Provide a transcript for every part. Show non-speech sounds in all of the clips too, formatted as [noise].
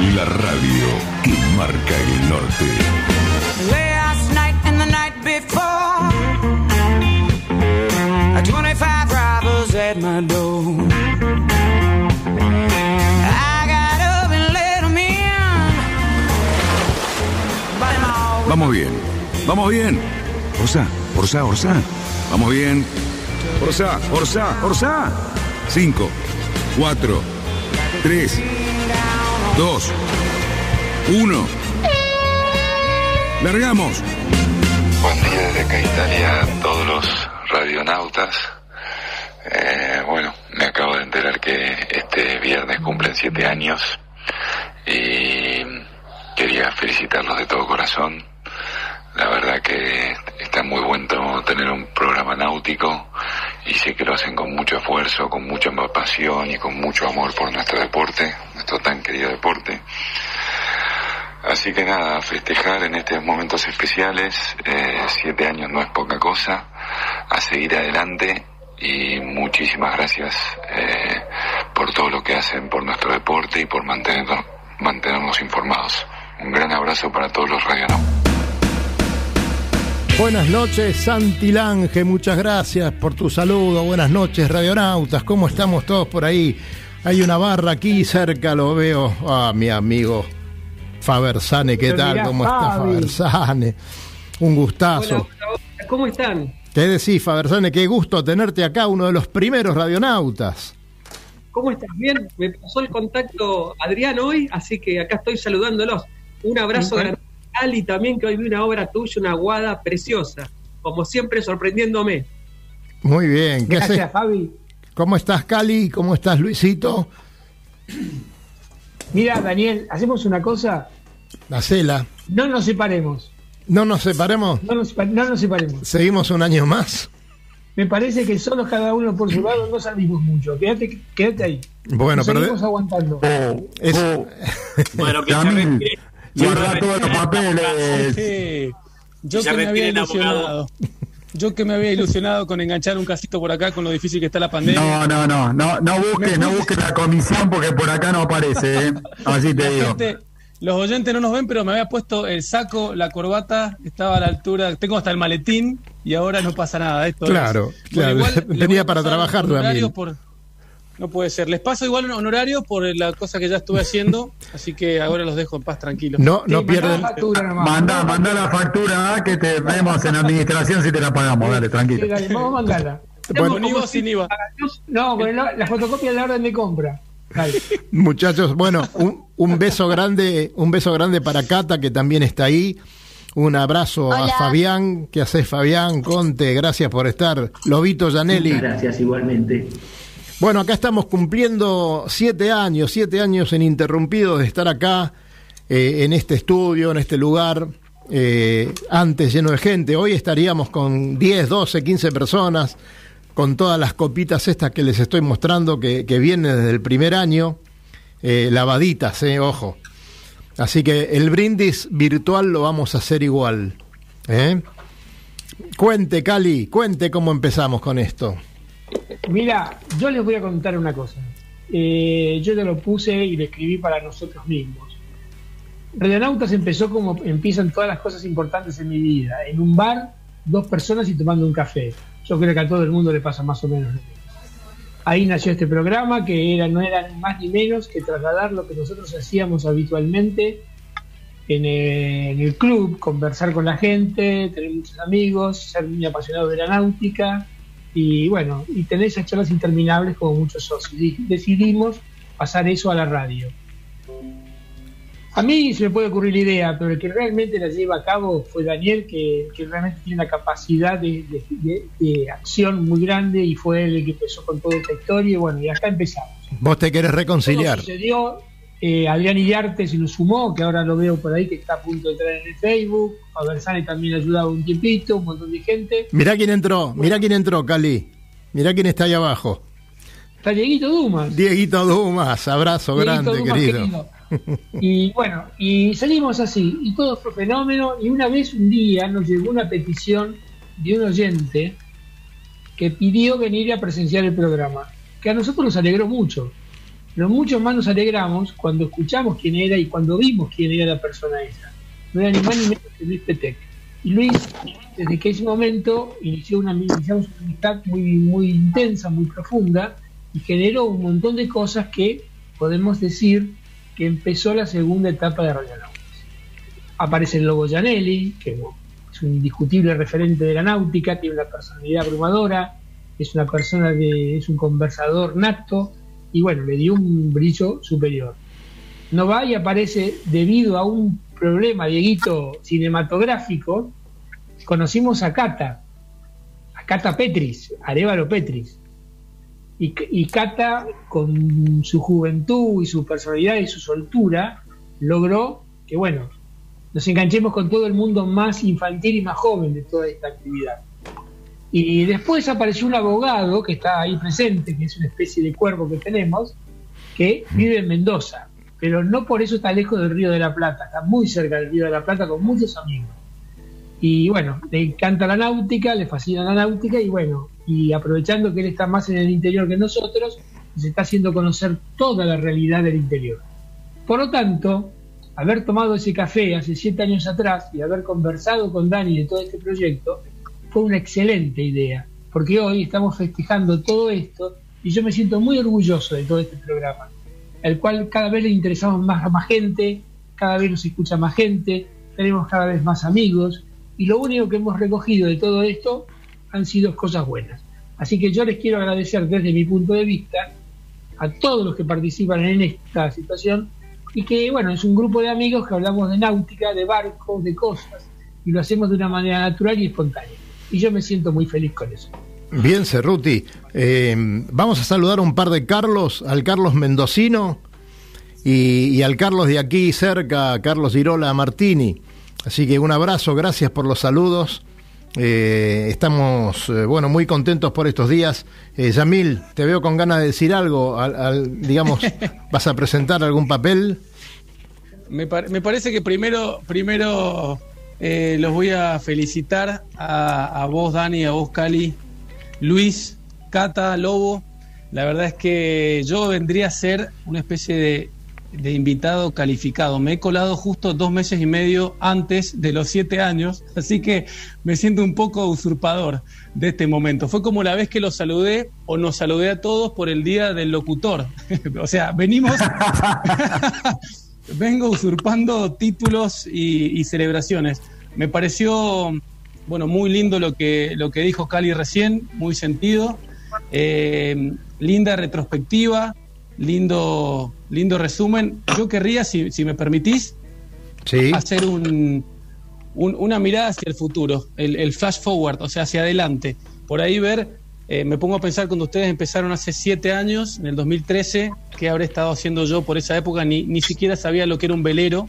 La radio que marca el norte. Last night and the night before, 25 robbers at my door. I got up and let 'em in. Vamos bien, vamos bien. Orsa, Orsa, Orsa. Vamos bien. Orsa, Orsa, Orsa. 5, 4, 3, 2, 1. Largamos. Buen día desde acá Italia a todos los radionautas. Eh, bueno, me acabo de enterar que este viernes cumplen siete años y quería felicitarlos de todo corazón. La verdad que está muy bueno tener un programa náutico y sé que lo hacen con mucho esfuerzo, con mucha pasión y con mucho amor por nuestro deporte, nuestro tan querido deporte. Así que nada, festejar en estos momentos especiales, eh, siete años no es poca cosa, a seguir adelante y muchísimas gracias eh, por todo lo que hacen por nuestro deporte y por mantenernos, mantenernos informados. Un gran abrazo para todos los radionautas. Buenas noches, Santi Lange, muchas gracias por tu saludo. Buenas noches, radionautas, ¿cómo estamos todos por ahí? Hay una barra aquí cerca, lo veo. Ah, mi amigo Fabersane, ¿qué tal? ¿Cómo está. Fabersane? Un gustazo. ¿Cómo están? ¿Qué decís, Fabersane? Qué gusto tenerte acá, uno de los primeros radionautas. ¿Cómo estás? Bien, me pasó el contacto Adrián hoy, así que acá estoy saludándolos. Un abrazo grande Ali también, que hoy vi una obra tuya, una guada preciosa. Como siempre, sorprendiéndome. Muy bien. ¿Qué haces? Gracias, Fabi. ¿Cómo estás, Cali? ¿Cómo estás, Luisito? [clears throat] Mira, Daniel, hacemos una cosa. Hacela. No nos separemos. No nos separemos. No nos, no nos separemos. Seguimos un año más. Me parece que solos cada uno por su lado no salimos mucho. Quédate, quédate ahí. Bueno, Nos pero de- seguimos aguantando. es- [laughs] Bueno, que se guarda todos los papeles. [laughs] Sí. Yo Ya que me había ilusionado. Yo que me había ilusionado con enganchar un casito por acá con lo difícil que está la pandemia. No, no, no, no, no busques, no busques la comisión porque por acá no aparece, ¿eh? Así te La digo. gente- los oyentes no nos ven, pero me había puesto el saco, la corbata, estaba a la altura, tengo hasta el maletín y ahora no pasa nada. Esto es- Claro, Bueno, claro. igual [laughs] les voy Venía a para trabajar también. por- No puede ser. Les paso igual un honorario por la cosa que ya estuve haciendo, así que ahora los dejo en paz tranquilos. No, Sí, no mandá pierden. la factura nomás. Manda, manda la factura que te vemos en administración si te la pagamos, dale, Sí, tranquilo. dale, vamos a mandarla. Bueno, ¿Con IVA o sin IVA? No, con la, la fotocopia de la orden de compra. Dale. [laughs] Muchachos, bueno, un, un beso grande, un beso grande para Cata que también está ahí. Un abrazo a. Fabián, ¿qué haces Fabián? Conte, gracias por estar. Lobito Janelli. Gracias, igualmente. Bueno, acá estamos cumpliendo siete años, siete años ininterrumpidos de estar acá, eh, en este estudio, en este lugar, eh, antes lleno de gente. Hoy estaríamos con 10, 12, 15 personas, con todas las copitas estas que les estoy mostrando, que, vienen desde el primer año, eh, lavaditas, eh, ojo. Así que el brindis virtual lo vamos a hacer igual. Cuente, Cali, cuente cómo empezamos con esto. Mira, yo les voy a contar una cosa. Eh, yo te lo puse y lo escribí para nosotros mismos. Radionautas empezó como empiezan todas las cosas importantes en mi vida. En un bar, dos personas y tomando un café. Yo creo que a todo el mundo le pasa más o menos. Ahí nació este programa que era, no era más ni menos que trasladar lo que nosotros hacíamos habitualmente en el, en el club, conversar con la gente, tener muchos amigos, ser muy apasionado de la náutica y bueno, y tener esas charlas interminables como muchos socios. Y decidimos pasar eso a la radio. A mí se me puede ocurrir la idea, pero el que realmente la lleva a cabo fue Daniel, que, que realmente tiene una capacidad de, de- de- de acción muy grande y fue él el que empezó con toda esta historia. Y bueno, y acá empezamos. Vos te querés reconciliar. Todo sucedió, eh, Adrián Illarte se nos sumó, que ahora lo veo por ahí, que está a punto de entrar en el Facebook. A Bersani también ha ayudado un tiempito, un montón de gente. Mirá quién entró, mirá quién entró, Cali. Mirá quién está ahí abajo. Está Dieguito Dumas. Dieguito Dumas, abrazo Dieguito grande, Dumas, querido. [laughs] Y bueno, y salimos así, y todo fue fenómeno. Y una vez, un día, nos llegó una petición de un oyente que pidió venir a presenciar el programa, que a nosotros nos alegró mucho. Pero mucho más nos alegramos cuando escuchamos quién era y cuando vimos quién era la persona esa. No era ni más ni menos que Luis Petec. Y Luis, desde que ese momento, inició una, iniciamos una amistad muy, muy intensa, muy profunda, y generó un montón de cosas que podemos decir que empezó la segunda etapa de Radionautas. Aparece el Lobo Janelli, que es un indiscutible referente de la náutica, tiene una personalidad abrumadora, es una persona de, es un conversador nato, y bueno, le dio un brillo superior. No va y aparece debido a un problema, Dieguito, cinematográfico, conocimos a Cata, a Cata Petris, Arevalo Petris. Y, y Cata, con su juventud y su personalidad y su soltura, logró que, bueno, nos enganchemos con todo el mundo más infantil y más joven de toda esta actividad. Y después apareció un abogado que está ahí presente, que es una especie de cuervo que tenemos, que vive en Mendoza, pero no por eso está lejos del Río de la Plata, está muy cerca del Río de la Plata con muchos amigos. Y bueno, le encanta la náutica, le fascina la náutica y bueno, y aprovechando que él está más en el interior que nosotros, se está haciendo conocer toda la realidad del interior. Por lo tanto, haber tomado ese café hace siete años atrás y haber conversado con Dani de todo este proyecto, fue una excelente idea, porque hoy estamos festejando todo esto y yo me siento muy orgulloso de todo este programa, el cual cada vez le interesamos más a más gente, cada vez nos escucha más gente, tenemos cada vez más amigos y lo único que hemos recogido de todo esto han sido cosas buenas. Así que yo les quiero agradecer desde mi punto de vista a todos los que participan en esta situación y que, bueno, es un grupo de amigos que hablamos de náutica, de barcos, de cosas y lo hacemos de una manera natural y espontánea. Y yo me siento muy feliz con eso. Bien, Cerruti. Eh, vamos a saludar a un par de Carlos, al Carlos Mendocino y, y al Carlos de aquí cerca, Carlos Girola Martini. Así que un abrazo, gracias por los saludos. Eh, estamos, eh, bueno, muy contentos por estos días. Eh, Yamil, te veo con ganas de decir algo. Al, al- digamos, [laughs] ¿vas a presentar algún papel? Me, par- me parece que primero, primero eh, los voy a felicitar a, vos, Dani, a vos, Cali, Luis, Cata, Lobo. La verdad es que yo vendría a ser una especie de, de invitado calificado. Me he colado justo dos meses y medio antes de los siete años, [laughs] así que me siento un poco usurpador de este momento. Fue como la vez que los saludé o nos saludé a todos por el día del locutor. [laughs] o sea, venimos [laughs] vengo usurpando títulos y, y celebraciones. Me pareció, bueno, muy lindo lo que, lo que dijo Cali recién, muy sentido. Eh, linda retrospectiva, lindo, lindo resumen. Yo querría, si, si me permitís, Sí. hacer un, un- una mirada hacia el futuro, el, el flash forward, o sea, hacia adelante. Por ahí ver, eh, me pongo a pensar cuando ustedes empezaron hace siete años, en el 2013, ¿qué habré estado haciendo yo por esa época? Ni, ni siquiera sabía lo que era un velero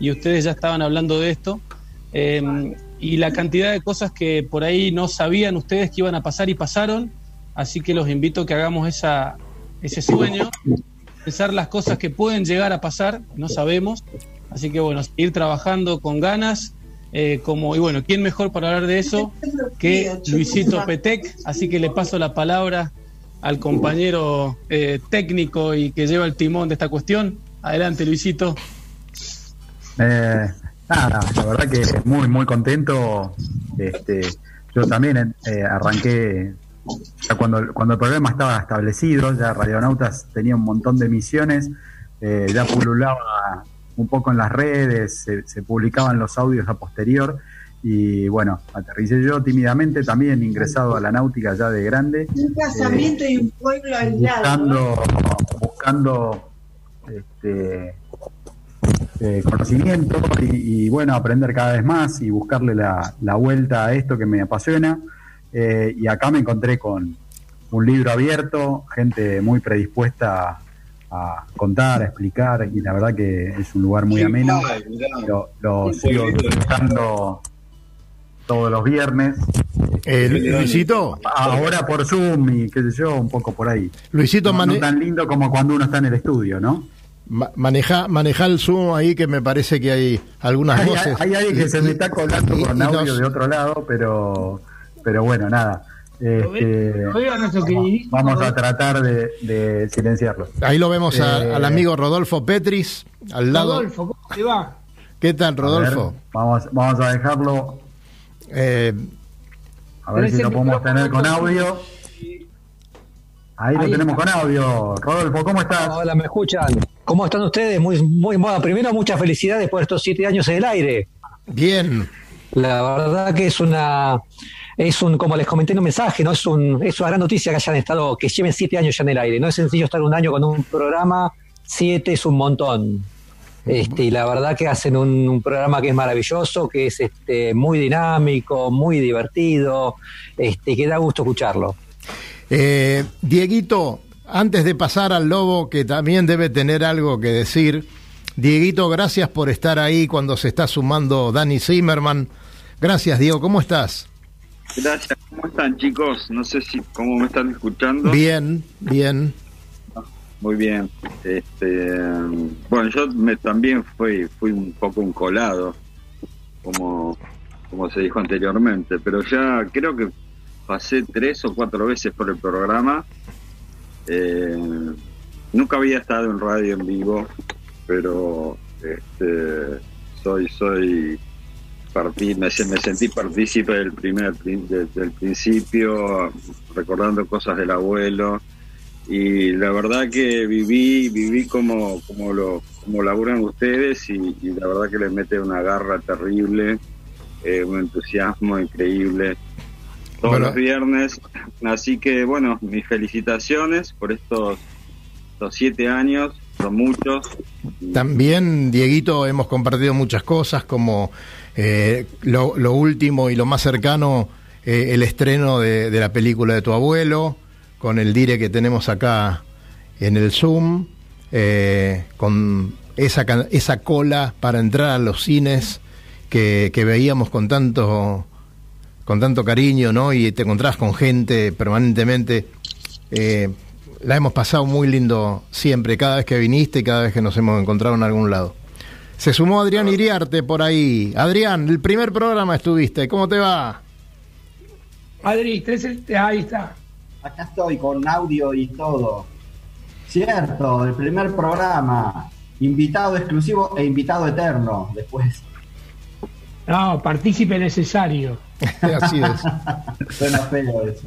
y ustedes ya estaban hablando de esto. Eh, y la cantidad de cosas que por ahí no sabían ustedes que iban a pasar y pasaron. Así que los invito a que hagamos esa, ese sueño, pensar las cosas que pueden llegar a pasar, no sabemos. Así que bueno, seguir trabajando con ganas. Eh, como, y bueno, ¿quién mejor para hablar de eso que Luisito Petec? Así que le paso la palabra al compañero eh, técnico y que lleva el timón de esta cuestión. Adelante, Luisito. Eh, nada, la verdad que muy, muy contento. Este, yo también eh, arranqué cuando, cuando el programa estaba establecido, ya Radionautas tenía un montón de emisiones, eh, ya pululaba un poco en las redes, se, se publicaban los audios a posterior. Y bueno, aterricé yo tímidamente, también ingresado a la náutica ya de grande. Un casamiento y un pueblo aislado. buscando, buscando este, eh, conocimiento y, y, bueno, aprender cada vez más y buscarle la, la vuelta a esto que me apasiona. Eh, y acá me encontré con un libro abierto, gente muy predispuesta a contar, a explicar, y la verdad que es un lugar muy ameno. Lo, lo sigo disfrutando todos los viernes. Eh, Luisito. Ahora por Zoom y qué sé yo, un poco por ahí. Luisito, no, mane- no tan lindo como cuando uno está en el estudio, ¿no? ma- maneja, maneja el Zoom ahí que me parece que hay algunas Hay, voces. hay alguien que se me está colando y- con y audio nos- de otro lado, pero, pero bueno, nada. Este, vamos a tratar de, de silenciarlo. Ahí lo vemos a- Eh, al amigo Rodolfo Petris, al lado. Rodolfo, ¿cómo te va? ¿Qué tal, A ver, Rodolfo? vamos, vamos a dejarlo, Eh, a ver si lo podemos tener con audio. Ahí, lo tenemos está. con audio. Rodolfo, ¿cómo estás? Hola, ¿me escuchan? ¿Cómo están ustedes? Muy, muy bueno. Primero, muchas felicidades por estos siete años en el aire. bien. La verdad que es una, es un, como les comenté en un mensaje, no es un, es una gran noticia que hayan estado, que lleven siete años ya en el aire. No es sencillo estar un año con un programa, siete es un montón. Este, y la verdad que hacen un, un programa que es maravilloso, que es este, muy dinámico, muy divertido, este, que da gusto escucharlo. Eh, Dieguito, antes de pasar al Lobo, que también debe tener algo que decir, Dieguito, gracias por estar ahí cuando se está sumando Dani Zimmerman. Gracias, Diego, ¿cómo estás? Gracias, ¿cómo están chicos? No sé si cómo me están escuchando. Bien, bien. Muy bien. Este, bueno, yo me, también fui, fui un poco un colado, como, como se dijo anteriormente, pero ya creo que pasé tres o cuatro veces por el programa. Eh, nunca había estado en radio en vivo, pero este, soy soy partí, me, se- me sentí partícipe del primer del principio, recordando cosas del abuelo y la verdad que viví viví como como lo como laburan ustedes y, y la verdad que les mete una garra terrible, eh, un entusiasmo increíble todos Bueno. los viernes, así que bueno, mis felicitaciones por estos, estos siete años, son muchos. También, Dieguito, hemos compartido muchas cosas, como eh, lo, lo último y lo más cercano, eh, el estreno de, la película de tu abuelo, con el dire que tenemos acá en el Zoom, eh, con esa, esa cola para entrar a los cines que, que veíamos con tanto, con tanto cariño, ¿no? Y te encontrás con gente permanentemente. Eh, la hemos pasado muy lindo siempre, cada vez que viniste y cada vez que nos hemos encontrado en algún lado. Se sumó Adrián Iriarte por ahí. Adrián, el primer programa estuviste, ¿cómo te va? Adri, el- ahí está. Acá estoy con audio y todo. Cierto, el primer programa. Invitado exclusivo e invitado eterno después. No, partícipe necesario. [laughs] Así es. [laughs] Suena feo eso.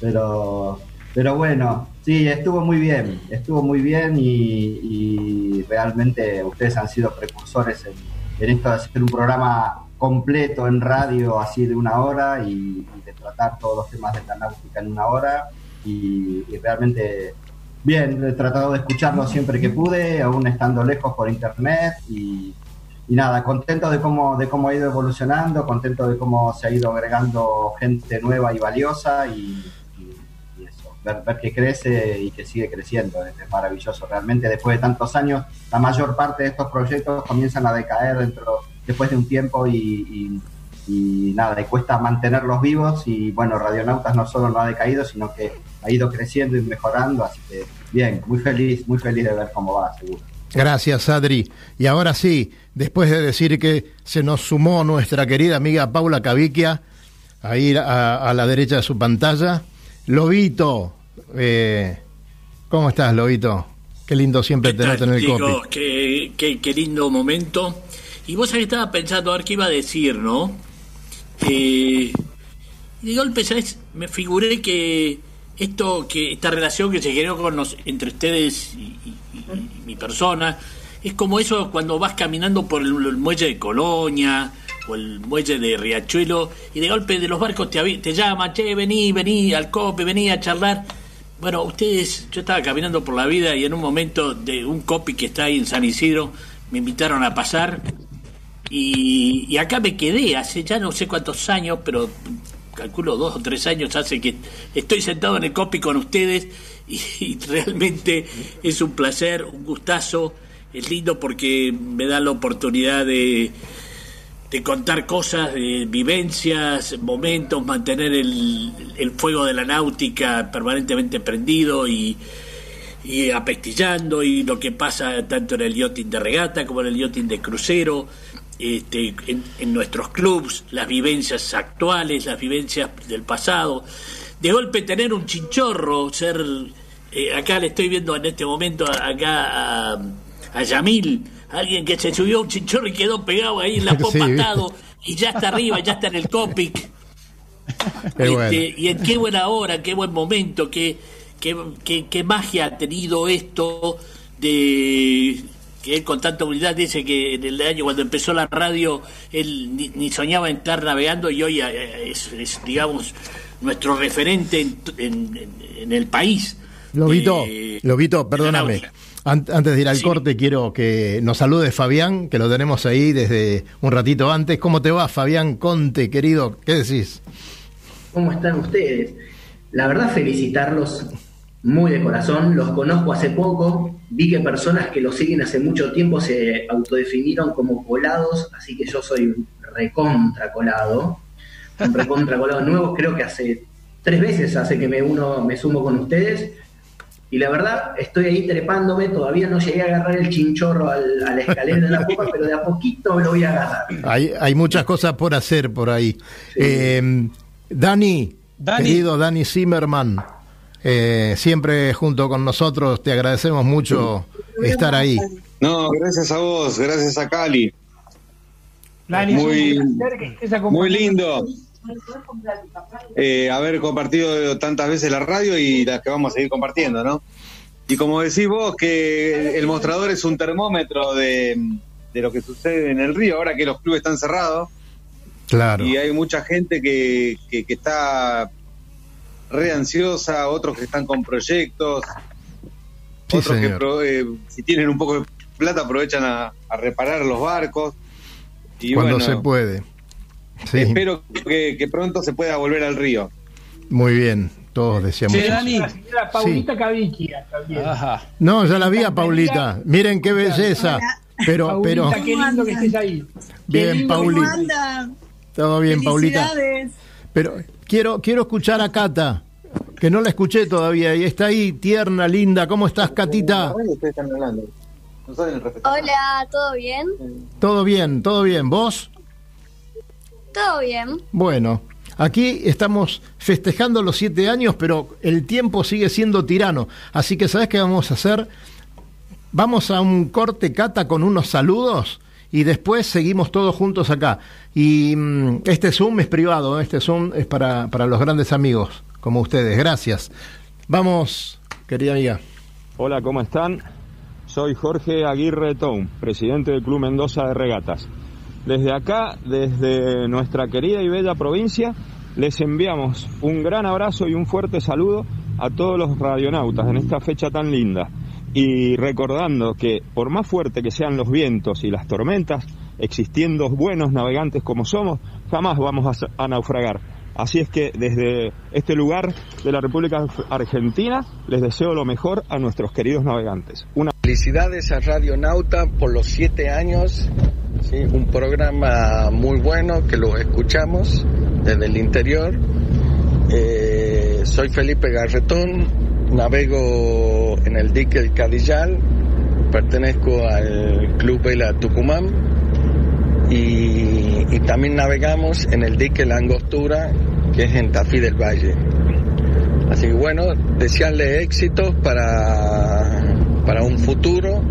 Pero, pero bueno, sí, estuvo muy bien. Estuvo muy bien y, realmente ustedes han sido precursores en, esto de hacer un programa completo en radio así de una hora y, de tratar todos los temas de la náutica en una hora. Y, realmente bien, he tratado de escucharlo siempre que pude, aún estando lejos por internet y, y nada, contento de cómo, de cómo ha ido evolucionando, contento de cómo se ha ido agregando gente nueva y valiosa y, ver, que crece y que sigue creciendo, es, maravilloso realmente. Después de tantos años, la mayor parte de estos proyectos comienzan a decaer dentro, después de un tiempo y nada, y cuesta mantenerlos vivos y bueno, Radionautas no solo no ha decaído, sino que ha ido creciendo y mejorando, así que bien, muy feliz, muy feliz de ver cómo va, seguro. Gracias, Adri. Y ahora sí, después de decir que se nos sumó nuestra querida amiga Paula Caviquia, ahí a, a la derecha de su pantalla, Lobito, eh, ¿cómo estás, Lobito? Qué lindo siempre tenerte en el copy. qué, qué, qué lindo momento. Y vos que estaba pensando a ver qué iba a decir, ¿no? Eh, y de golpe, ¿sabes? Me figuré que esto, que esta relación que se generó con nos- entre ustedes y, y- y- y mi persona, es como eso cuando vas caminando por el, el muelle de Colonia o el muelle de Riachuelo y de golpe de los barcos te, te llaman, che, vení, vení al cope, vení a charlar. Bueno, ustedes, yo estaba caminando por la vida y en un momento de un copy que está ahí en San Isidro, me invitaron a pasar y, acá me quedé hace ya no sé cuántos años, pero calculo dos o tres años hace que estoy sentado en el copy con ustedes y realmente es un placer, un gustazo, es lindo porque me da la oportunidad de, de contar cosas, de vivencias, momentos, mantener el, el fuego de la náutica permanentemente prendido y, y apestillando y lo que pasa tanto en el yachting de regata como en el yachting de crucero, este, en, en nuestros clubs, las vivencias actuales, las vivencias del pasado. De golpe tener un chinchorro, ser... eh, acá le estoy viendo en este momento acá a, a Yamil, alguien que se subió a un chinchorro y quedó pegado ahí en la [laughs] popa Sí. atado y ya está arriba, ya está en el copic. [laughs] Qué bueno. Este, y en qué buena hora, qué buen momento, qué, qué, qué- qué magia ha tenido esto de que él con tanta humildad dice que en el año cuando empezó la radio él ni, ni soñaba en estar navegando y hoy eh, es, es, digamos nuestro referente en, en- en- en el país. Lobito, Eh, Lobito, perdóname. An- Antes de ir al corte, quiero que nos salude Fabián, que lo tenemos ahí desde un ratito antes. ¿Cómo te va, Fabián Conte, querido? ¿Qué decís? ¿Cómo están ustedes? La verdad, felicitarlos muy de corazón. Los conozco hace poco. Vi que personas que los siguen hace mucho tiempo se autodefinieron como colados, así que yo soy un recontra colado. Un recontra colado nuevo. Creo que hace tres veces hace que me uno me sumo con ustedes. Y la verdad, estoy ahí trepándome. Todavía no llegué a agarrar el chinchorro al- a la escalera de la [laughs] copa, pero de a poquito lo voy a agarrar. Hay, hay muchas cosas por hacer por ahí. Eh, Dani, querido Dani Zimmerman, eh, siempre junto con nosotros, te agradecemos mucho estar ahí. No, gracias a vos, gracias a Cali. Dani, Muy- es un placer que estés Muy lindo eh, haber compartido tantas veces la radio y las que vamos a seguir compartiendo, ¿no? Y como decís vos, que el mostrador es un termómetro de, de lo que sucede en el río, ahora que los clubes están cerrados Claro. y hay mucha gente que, que, que está re ansiosa, otros que están con proyectos, Sí, otros que pro- eh, si tienen un poco de plata aprovechan a, a reparar los barcos. Y Cuando bueno, se puede. Sí, espero que, que pronto se pueda volver al río. muy bien. Todos deseamos. Che, eso. Dani. La señora Paulita Cavicchia también. No, ya la vi a Paulita. Miren qué belleza. Pero, pero. Paulita, qué lindo que estés ahí. Bien, Paulita. anda? Todo bien, Paulita. Felicidades. Pero quiero, quiero escuchar a Cata, que no la escuché todavía y está ahí, tierna, linda. ¿Cómo estás, Catita? Hola, ¿todo bien? Todo bien, todo bien. ¿Vos? ¿Todo bien? Bueno, aquí estamos festejando los siete años, pero el tiempo sigue siendo tirano. Así que, ¿sabes qué vamos a hacer? Vamos a un corte, Cata, con unos saludos y después seguimos todos juntos acá. Y mm, este Zoom es privado, ¿eh? este Zoom es para, para los grandes amigos, como ustedes. Gracias. Vamos, querida amiga. Hola, ¿cómo están? Soy Jorge Aguirre Town, presidente del Club Mendoza de Regatas. Desde acá, desde nuestra querida y bella provincia, les enviamos un gran abrazo y un fuerte saludo a todos los radionautas en esta fecha tan linda. Y recordando que por más fuerte que sean los vientos y las tormentas, existiendo buenos navegantes como somos, jamás vamos a, a naufragar. Así es que desde este lugar de la República Argentina les deseo lo mejor a nuestros queridos navegantes. Una Felicidades a Radio Nauta por los siete años. Un programa muy bueno que lo escuchamos desde el interior. Eh, soy Felipe Garretón, navego en el dique El Cadillal, pertenezco al Club Vela Tucumán y, y también navegamos en el dique La Angostura, que es en Tafí del Valle. Así que bueno, desearle éxitos para, para un futuro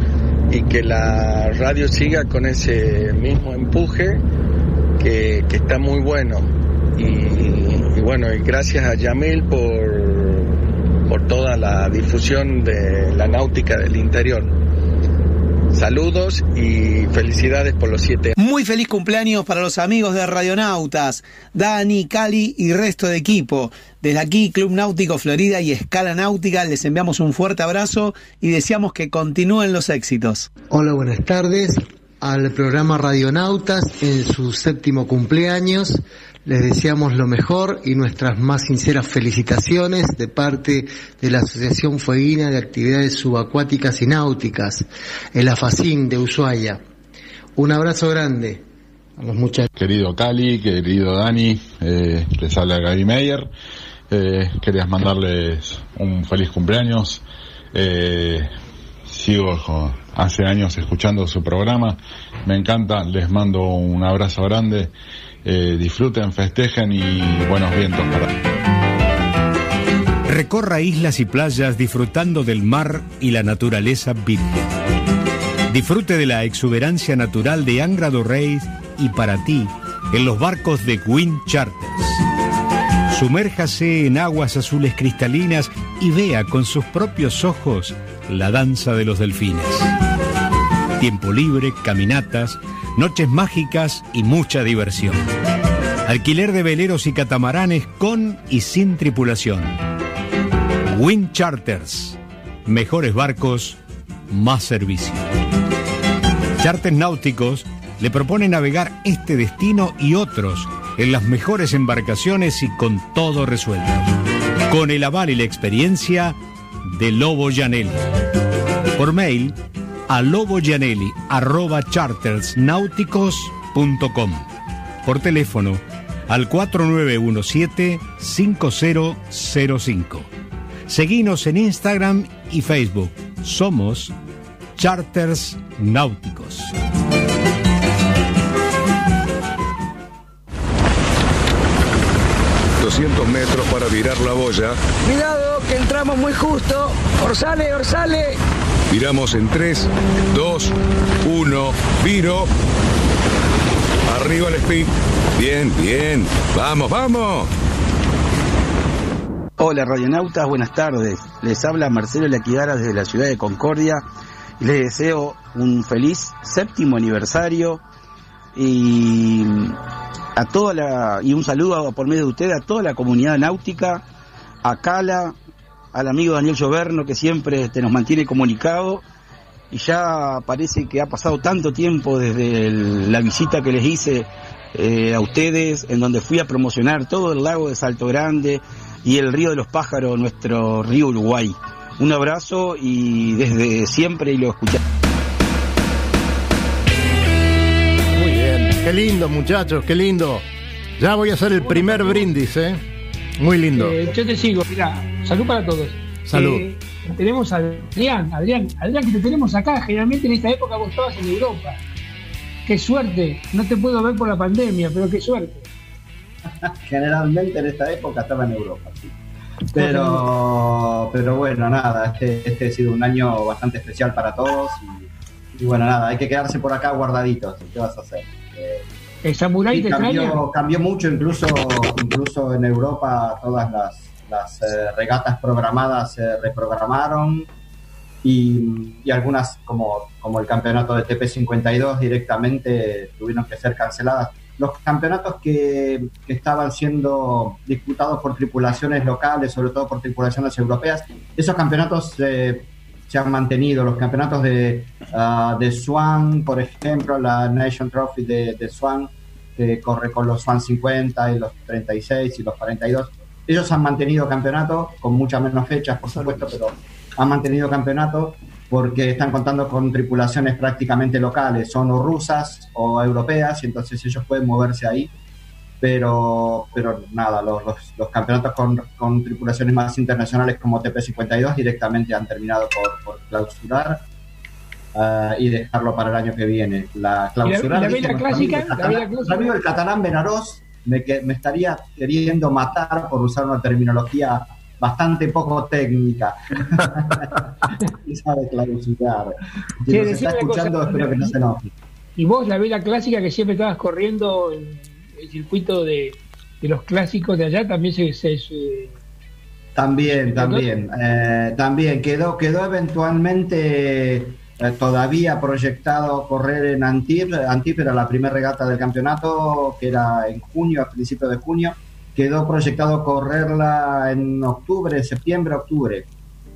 y que la radio siga con ese mismo empuje que, que está muy bueno. Y, y bueno, y gracias a Yamil por, por toda la difusión de la náutica del interior. Saludos y felicidades por los siete Muy feliz cumpleaños para los amigos de Radionautas, Dani, Cali y resto de equipo. Desde aquí, Club Náutico Florida y Escala Náutica, les enviamos un fuerte abrazo y deseamos que continúen los éxitos. Hola, buenas tardes. Al programa Radionautas en su séptimo cumpleaños. Les deseamos lo mejor y nuestras más sinceras felicitaciones de parte de la Asociación Fueguina de Actividades Subacuáticas y Náuticas, el AFACIN de Ushuaia. Un abrazo grande a los. Querido Cali, querido Dani, eh, les habla Gaby Meyer. Eh, querías mandarles un feliz cumpleaños. Eh, sigo hace años escuchando su programa. Me encanta, les mando un abrazo grande. Eh, disfruten, festejen y buenos vientos para Recorra islas y playas disfrutando del mar y la naturaleza virgen. Disfrute de la exuberancia natural de Angra do Reis y para ti en los barcos de Wind Charters. Sumérjase en aguas azules cristalinas y vea con sus propios ojos la danza de los delfines. Tiempo libre, caminatas, noches mágicas y mucha diversión. Alquiler de veleros y catamaranes con y sin tripulación. Wind Charters. Mejores barcos, más servicio. Charters náuticos le propone navegar este destino y otros en las mejores embarcaciones y con todo resuelto. Con el aval y la experiencia de Lobo Janelli. Por mail a loboyanelli.chartersnáuticos.com. Por teléfono al 4917-5005. Seguinos en Instagram y Facebook. Somos Charters Náuticos. metros para virar la boya. Cuidado, que entramos muy justo. Orsale, orsale. Viramos en 3, 2, 1, viro. Arriba el speed. Bien, bien. Vamos, vamos. Hola radionautas, buenas tardes. Les habla Marcelo Laquidara desde la ciudad de Concordia les deseo un feliz séptimo aniversario y a toda la y un saludo por medio de ustedes a toda la comunidad náutica, a Cala, al amigo Daniel Lloverno que siempre te nos mantiene comunicado y ya parece que ha pasado tanto tiempo desde el- la visita que les hice eh, a ustedes, en donde fui a promocionar todo el lago de Salto Grande y el río de los pájaros, nuestro río Uruguay. Un abrazo y desde siempre y lo escuché. Muy bien. Qué lindo, muchachos, qué lindo. Ya voy a hacer el primer brindis, ¿eh? Muy lindo. Eh, yo te sigo, mira, salud para todos. Salud. Eh, tenemos a Adrián, Adrián, Adrián, que te tenemos acá. Generalmente en esta época vos estabas en Europa. Qué suerte. No te puedo ver por la pandemia, pero qué suerte. [laughs] Generalmente en esta época estaba en Europa, sí. Pero, pero bueno, nada, este, este ha sido un año bastante especial para todos y, y bueno, nada, hay que quedarse por acá guardaditos. ¿Qué vas a hacer? Eh, ¿El samurái te cambió, extraña? cambió mucho, incluso, incluso en Europa todas las, las eh, regatas programadas se reprogramaron y, y algunas, como, como el campeonato de TP52, directamente tuvieron que ser canceladas. Los campeonatos que, que estaban siendo disputados por tripulaciones locales, sobre todo por tripulaciones europeas, esos campeonatos eh, se han mantenido. Los campeonatos de, ah, de Swan, por ejemplo, la Nation Trophy de, de Swan, que corre con los Swan 50 y los 36 y los 42, ellos han mantenido campeonato con muchas menos fechas, por supuesto, pero han mantenido campeonato porque están contando con tripulaciones prácticamente locales, son o rusas o europeas, y entonces ellos pueden moverse ahí. Pero, pero nada, los, los, los campeonatos con, con tripulaciones más internacionales como TP52 directamente han terminado por, por clausurar ah, y dejarlo para el año que viene. La clausurar. ¿Y la clásica? ¿La vela catalán- clásica? el catalán Benarós me, que, me estaría queriendo matar por usar una terminología bastante poco técnica. [laughs] y sabe clausurar. Si nos está escuchando, cosa. espero que no se enoje. Y vos, la vela clásica que siempre estabas corriendo en el circuito de, de los clásicos de allá, también se. se- se- También, también. eh, también quedó, quedó eventualmente todavía proyectado correr en Antip. Antip era la primera regata del campeonato, que era en junio, a principios de junio. Quedó proyectado correrla en octubre, septiembre, octubre.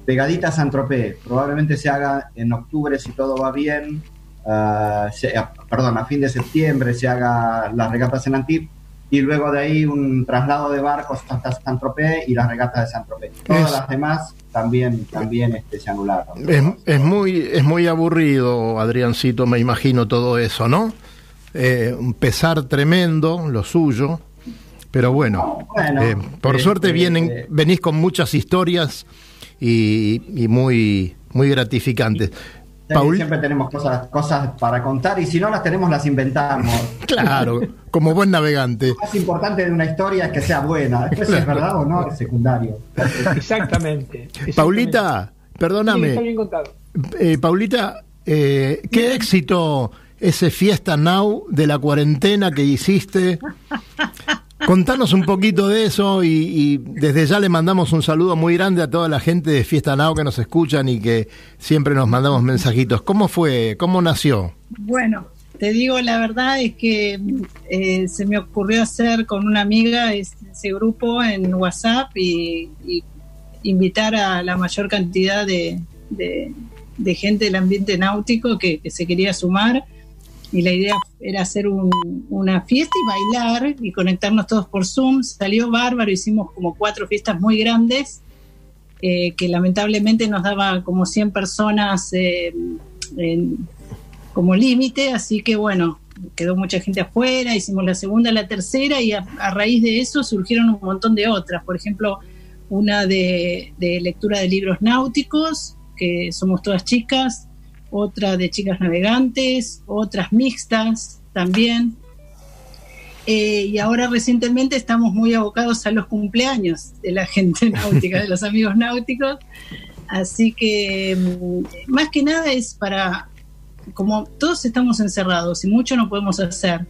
Pegadita a Saint-Tropez. Probablemente se haga en octubre si todo va bien. ah, se- ah, perdón, a fin de septiembre se haga las regatas en Antip y luego de ahí un traslado de barcos hasta Saint-Tropez y las regatas de Saint-Tropez. Todas Es- las demás también, también este, se anularon. Es, es muy, es muy aburrido, Adriancito, me imagino todo eso, ¿no? Eh, un pesar tremendo, lo suyo, pero bueno, Bueno, eh, por este, suerte vienen, eh, venís con muchas historias y, y muy, muy gratificantes. Paul, Siempre tenemos cosas, cosas para contar y si no las tenemos las inventamos. [laughs] claro, como buen navegante. Lo más importante de una historia es que sea buena. Después si es verdad o no es secundario. Exactamente. Paulita, Sí, perdóname. está bien contado. Eh, Paulita, eh, ¿qué éxito ese Fiesta Now de la cuarentena que hiciste? [laughs] Contanos un poquito de eso y, desde ya le mandamos un saludo muy grande a toda la gente de Fiesta Now que nos escuchan y que siempre nos mandamos mensajitos. ¿Cómo fue? ¿Cómo nació? Bueno, te digo la verdad es que eh, se me ocurrió hacer con una amiga es- ese grupo en WhatsApp y, invitar a la mayor cantidad de, de- gente del ambiente náutico que se quería sumar. Y la idea era hacer un- una fiesta y bailar y conectarnos todos por Zoom. Salió bárbaro, hicimos como cuatro fiestas muy grandes eh, que lamentablemente nos daba como 100 personas eh, como límite, así que bueno, quedó mucha gente afuera, hicimos la segunda, la tercera y a, raíz de eso surgieron un montón de otras, por ejemplo, una de lectura de libros náuticos, que somos todas chicas, otra de chicas navegantes, otras mixtas también. Eh, y ahora recientemente estamos muy abocados a los cumpleaños de la gente [laughs] náutica, de los amigos náuticos. Así que mm, más que nada es para, como todos estamos encerrados y mucho no podemos hacer.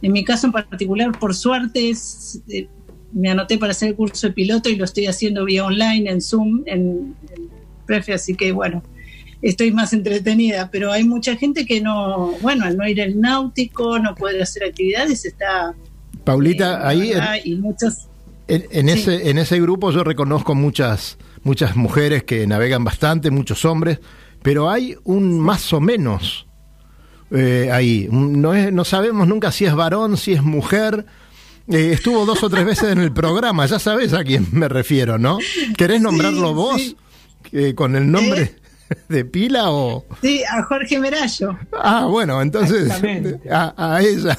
En mi caso en particular, por suerte, es, eh, me anoté para hacer el curso de piloto y lo estoy haciendo vía online, en Zoom, en, en Prefe, así que bueno, estoy más entretenida, pero hay mucha gente que no, bueno, al no ir al náutico, no puede hacer actividades, está... Paulita, ahí en, ¿verdad? y muchas en- en ese, en ese grupo yo reconozco muchas, muchas mujeres que navegan bastante, muchos hombres, pero hay un más o menos eh, ahí. No, es, no sabemos nunca si es varón, si es mujer. Eh, estuvo dos o tres veces en el programa, ya sabes a quién me refiero, ¿no? ¿Querés nombrarlo vos eh, con el nombre [laughs] de pila o...? Sí, a Jorge Merallo. Ah, bueno, entonces [laughs] a, a ella,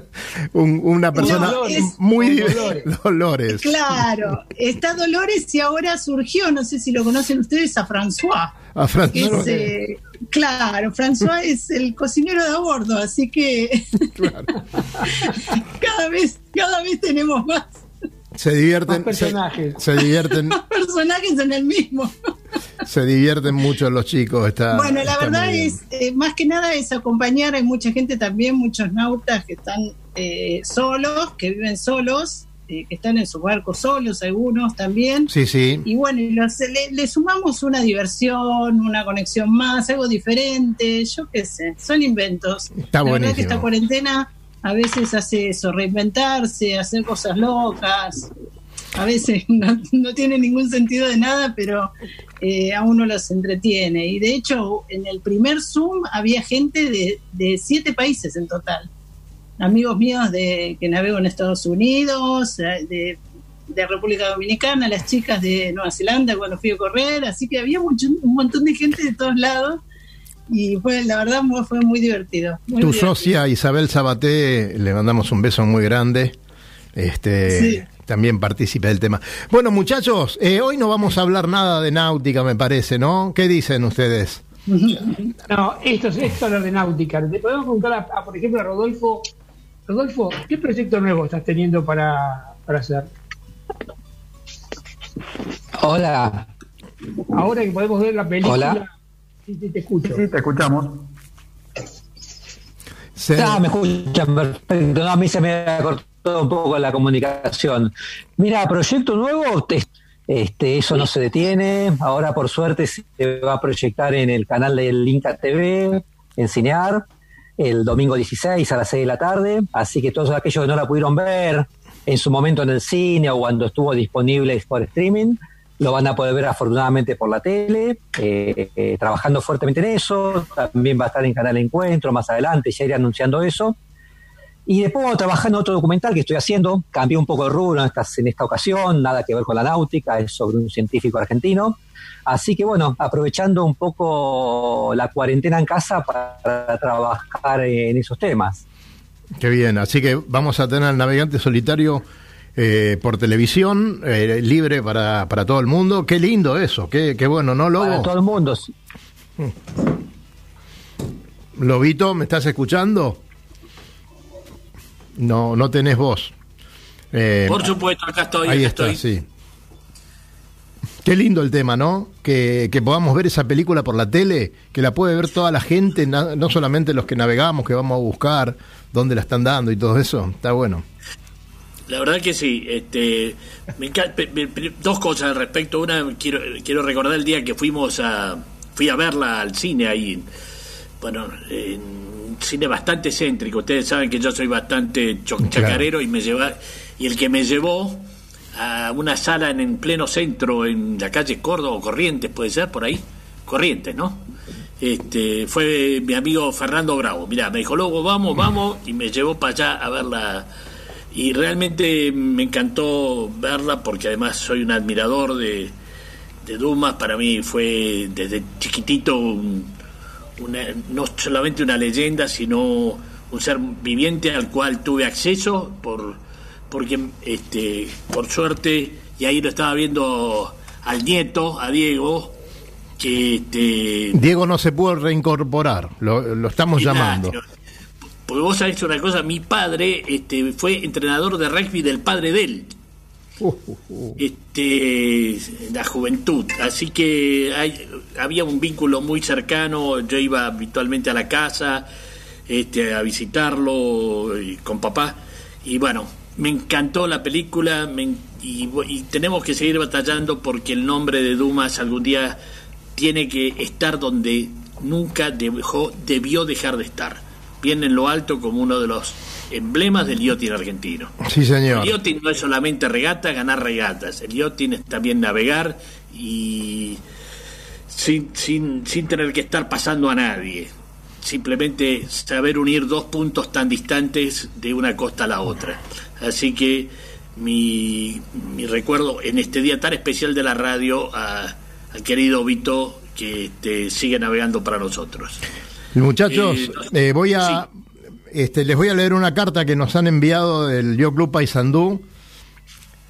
[laughs] Un- una persona No, es- muy Dolores. Dolores. Claro, está Dolores y ahora surgió, no sé si lo conocen ustedes, a François. A Fran- que es, eh, claro, François es el cocinero de a bordo, así que cada vez, cada vez tenemos más Se divierten, Más personajes. se divierten, [laughs] personajes en el mismo. se divierten mucho los chicos. Está, bueno, la está verdad es, eh, más que nada es acompañar, hay mucha gente también, muchos nautas que están eh, solos, que viven solos, eh, que están en sus barcos solos, algunos también. Sí, sí. Y bueno, y los- le, le sumamos una diversión, una conexión más, algo diferente, yo qué sé, son inventos. Está La verdad que buenísimo. esta cuarentena a veces hace eso, reinventarse, hacer cosas locas. A veces [laughs] no, no tiene ningún sentido de nada, pero eh, a uno los entretiene. Y de hecho, en el primer Zoom había gente de, de siete países en total. Amigos míos de que navego en Estados Unidos, eh, de, de República Dominicana, las chicas de Nueva Zelanda cuando fui a correr, así que había mucho, un montón de gente de todos lados y fue la verdad fue muy divertido. muy Tu divertido. socia Isabel Sabaté, le mandamos un beso muy grande. Este, Sí. También participa del tema. Bueno, muchachos, eh, hoy no vamos a hablar nada de náutica, me parece, ¿no? ¿Qué dicen ustedes? [laughs] No, esto es, esto es lo de náutica. Le podemos preguntar, a, a, por ejemplo, a Rodolfo. Rodolfo, ¿qué proyecto nuevo estás teniendo para, para hacer? Hola. Ahora que podemos ver la película. Hola. Sí, sí, te escucho. Sí, te escuchamos. Ah, me escuchan perfecto. No, a mí se me ha cortado un poco la comunicación. Mira, proyecto nuevo, te- este, eso no se detiene. Ahora, por suerte, se va a proyectar en el canal del Inca TV, en Cinear, el domingo 16 a las 6 de la tarde. Así que todos aquellos que no la pudieron ver en su momento en el cine o cuando estuvo disponible por streaming, lo van a poder ver afortunadamente por la tele, eh, eh, trabajando fuertemente en eso. También va a estar en Canal Encuentro más adelante, ya iré anunciando eso. Y después trabajar en otro documental que estoy haciendo, cambié un poco de rubro en esta, en esta ocasión, nada que ver con la náutica, es sobre un científico argentino. Así que bueno, aprovechando un poco la cuarentena en casa para trabajar en esos temas. Qué bien, así que vamos a tener al navegante solitario eh, por televisión, eh, libre para, para todo el mundo. Qué lindo eso, qué, qué bueno, ¿no, Lobo? Para todo el mundo. Lobito, ¿me estás escuchando? No, no tenés voz. Eh, Por supuesto, acá estoy. Ahí está, sí. Qué lindo el tema, ¿no? Que, que, podamos ver esa película por la tele, que la puede ver toda la gente, no solamente los que navegamos, que vamos a buscar dónde la están dando y todo eso. Está bueno. La verdad que sí. Este, me dos cosas al respecto. Una, quiero, quiero recordar el día que fuimos a, fui a verla al cine ahí. Bueno, en cine bastante céntrico. Ustedes saben que yo soy bastante chacarero y me lleva y el que me llevó a una sala en, en pleno centro en la calle Córdoba o Corrientes puede ser por ahí Corrientes, ¿no? Este fue mi amigo Fernando Bravo. Mira, me dijo luego vamos, vamos y me llevó para allá a verla y realmente me encantó verla porque además soy un admirador de, de Dumas. Para mí fue desde chiquitito un no solamente una leyenda, sino un ser viviente al cual tuve acceso por porque este por suerte y ahí lo estaba viendo al nieto, a Diego, que este Diego no se pudo reincorporar, lo, estamos llamando. Porque vos sabés una cosa, mi padre este fue entrenador de rugby del padre de él. Este la juventud. Así que hay, había un vínculo muy cercano. Yo iba habitualmente a la casa este a visitarlo con papá. Y bueno me encantó la película y, tenemos que seguir batallando porque el nombre de Dumas algún día tiene que estar donde nunca dejó, debió dejar de estar bien en lo alto como uno de los emblemas del yachting argentino. Sí, señor. El yachting no es solamente regata, ganar regatas. El yachting es también navegar y sin, sin, sin tener que estar pasando a nadie. Simplemente saber unir dos puntos tan distantes de una costa a la otra. Así que mi, mi recuerdo en este día tan especial de la radio a, al querido Vito que este, sigue navegando para nosotros. Muchachos, eh, voy a este, les voy a leer una carta que nos han enviado del Yo Club Paysandú.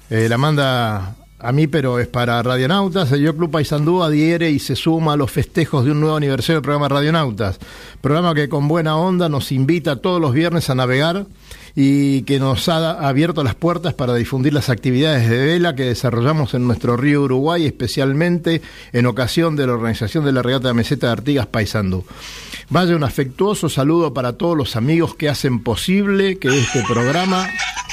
Eh, la manda a mí, pero es para Radionautas. El Yo Club Paysandú adhiere y se suma a los festejos de un nuevo aniversario del programa Radionautas. Programa que con buena onda nos invita todos los viernes a navegar y que nos ha abierto las puertas para difundir las actividades de vela que desarrollamos en nuestro río Uruguay, especialmente en ocasión de la organización de la regata de meseta de Artigas Paysandú. Vaya un afectuoso saludo para todos los amigos que hacen posible que este programa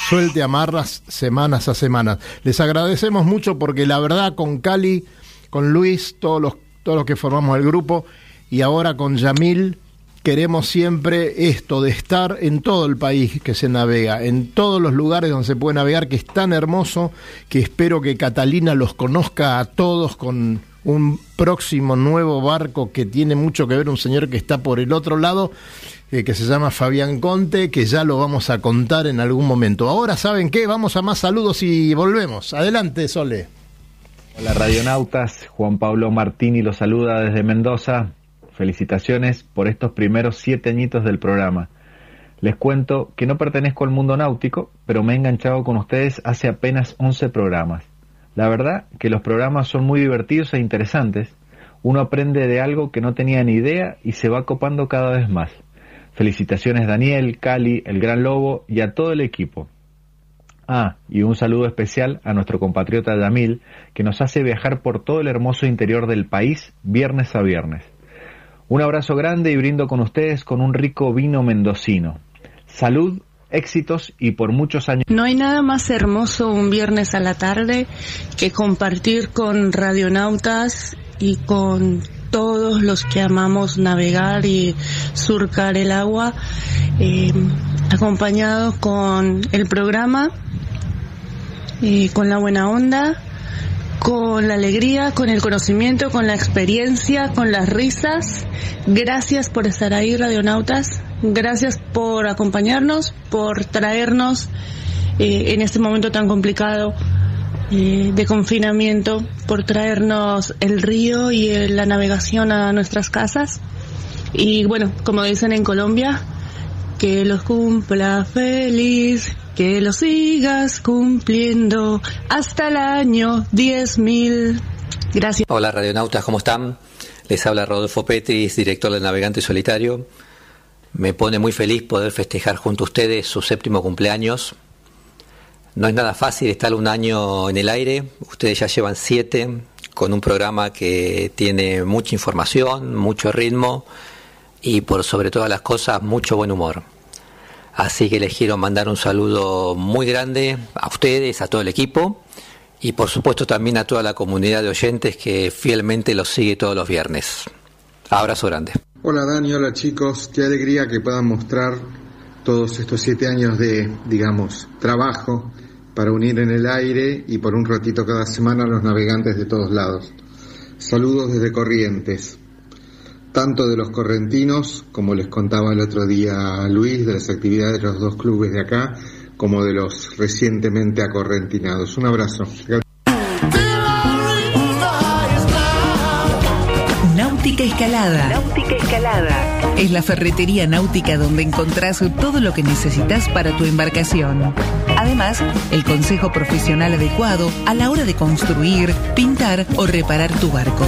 suelte amarras semanas a semanas. Les agradecemos mucho porque la verdad con Cali, con Luis, todos los, todos los que formamos el grupo y ahora con Yamil queremos siempre esto de estar en todo el país que se navega, en todos los lugares donde se puede navegar, que es tan hermoso que espero que Catalina los conozca a todos con un próximo nuevo barco que tiene mucho que ver, un señor que está por el otro lado, eh, que se llama Fabián Conte, que ya lo vamos a contar en algún momento. Ahora, ¿saben qué? Vamos a más saludos y volvemos. Adelante, Sole. Hola, radionautas. Juan Pablo Martini los saluda desde Mendoza. Felicitaciones por estos primeros siete añitos del programa. Les cuento que no pertenezco al mundo náutico, pero me he enganchado con ustedes hace apenas 11 programas. La verdad que los programas son muy divertidos e interesantes. Uno aprende de algo que no tenía ni idea y se va copando cada vez más. Felicitaciones Daniel, Cali, el Gran Lobo y a todo el equipo. Ah, y un saludo especial a nuestro compatriota Yamil, que nos hace viajar por todo el hermoso interior del país viernes a viernes. Un abrazo grande y brindo con ustedes con un rico vino mendocino. Salud éxitos y por muchos años. No hay nada más hermoso un viernes a la tarde que compartir con radionautas y con todos los que amamos navegar y surcar el agua, eh, acompañados con el programa, eh, con la buena onda, con la alegría, con el conocimiento, con la experiencia, con las risas. Gracias por estar ahí, radionautas gracias por acompañarnos, por traernos eh, en este momento tan complicado eh, de confinamiento, por traernos el río y eh, la navegación a nuestras casas. Y bueno, como dicen en Colombia, que los cumpla feliz, que lo sigas cumpliendo hasta el año 10.000. Gracias. Hola radionautas, ¿cómo están? Les habla Rodolfo Petris, director del Navegante Solitario. Me pone muy feliz poder festejar junto a ustedes su séptimo cumpleaños. No es nada fácil estar un año en el aire. Ustedes ya llevan siete con un programa que tiene mucha información, mucho ritmo y por sobre todas las cosas mucho buen humor. Así que les quiero mandar un saludo muy grande a ustedes, a todo el equipo y por supuesto también a toda la comunidad de oyentes que fielmente los sigue todos los viernes. Abrazo grande. Hola Dani, hola chicos, qué alegría que puedan mostrar todos estos siete años de, digamos, trabajo para unir en el aire y por un ratito cada semana a los navegantes de todos lados. Saludos desde Corrientes tanto de los correntinos, como les contaba el otro día Luis, de las actividades de los dos clubes de acá, como de los recientemente acorrentinados. Un abrazo. Náutica Escalada. Náutica Escalada. Es la ferretería náutica donde encontrás todo lo que necesitas para tu embarcación. Además, el consejo profesional adecuado a la hora de construir, pintar o reparar tu barco.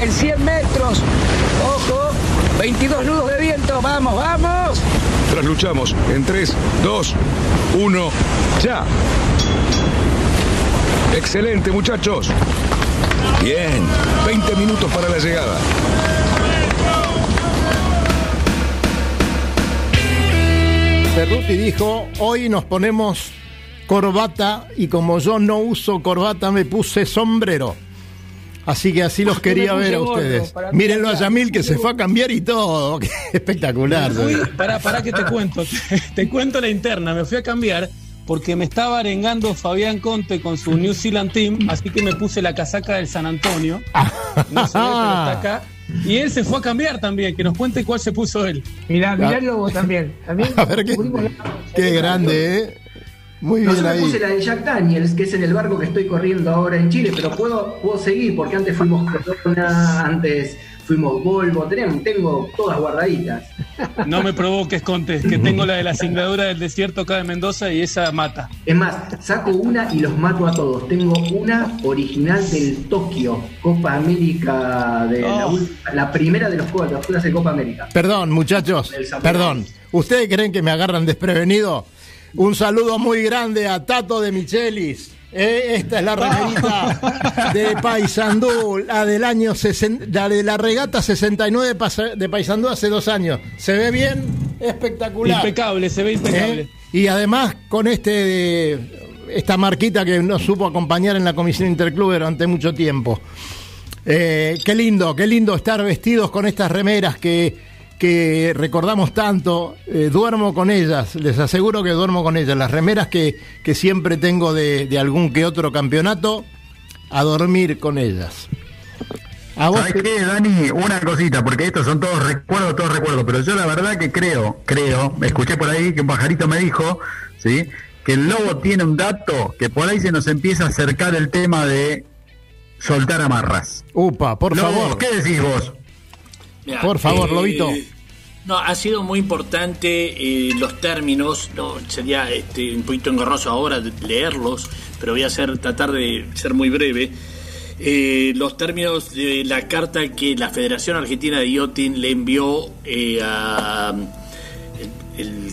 En 100 metros. Ojo. 22 nudos de viento. Vamos, vamos. Trasluchamos en 3, 2, 1, ya. Excelente, muchachos. Bien, 20 minutos para la llegada. Cerruti dijo, hoy nos ponemos corbata y como yo no uso corbata me puse sombrero. Así que así los quería ver a ustedes. Mírenlo a Yamil que se fue a cambiar y todo. [laughs] Qué espectacular. Para, para que te cuento, te, [laughs] te cuento la interna. Me fui a cambiar porque me estaba arengando Fabián Conte con su New Zealand Team, así que me puse la casaca del San Antonio. [laughs] No se ve, pero está acá. Y él se fue a cambiar también, que nos cuente cuál se puso él. Mirá, miralo vos también. también A ver qué, qué grande, ¿eh? Muy No, bien yo me ahí. puse la de Jack Daniels, que es en el barco que estoy corriendo ahora en Chile, pero puedo, puedo seguir porque antes fuimos Corona, antes fuimos Volvo, tenemos, tengo todas guardaditas. No me provoques, Conte, que tengo la de la singladura del desierto acá de Mendoza y esa mata. Es más, saco una y los mato a todos. Tengo una original del Tokio, Copa América, de la, Oh. ul- la primera de los Juegos de las Fuerzas de Copa América. Perdón, muchachos, perdón. ¿Ustedes creen que me agarran desprevenido? Un saludo muy grande a Tato de Michelis. Eh, esta es la remerita de [laughs] Paysandú, la del año 60, la de la regata 69 pasa- de Paysandú hace dos años. ¿Se ve bien? Espectacular. Impecable, se ve impecable. ¿Eh? Y además con este esta marquita que nos supo acompañar en la comisión interclub durante mucho tiempo. Eh, qué lindo, qué lindo estar vestidos con estas remeras que, que recordamos tanto. Eh, duermo con ellas, les aseguro que duermo con ellas. Las remeras que, que siempre tengo de, de algún que otro campeonato, a dormir con ellas. A vos ¿Sabes qué, Dani? Una cosita, porque estos son todos recuerdos, todos recuerdos, pero yo la verdad que creo, creo, escuché por ahí que un pajarito me dijo, ¿sí? Que el lobo tiene un dato que por ahí se nos empieza a acercar el tema de soltar amarras. Upa, por Lobo, favor. ¿qué decís vos? Por favor, eh, Lobito. No, ha sido muy importante eh, los términos. No, sería este, un poquito engorroso ahora leerlos, pero voy a hacer, tratar de ser muy breve. Eh, los términos de la carta que la Federación Argentina de Yachting le envió eh, a el, el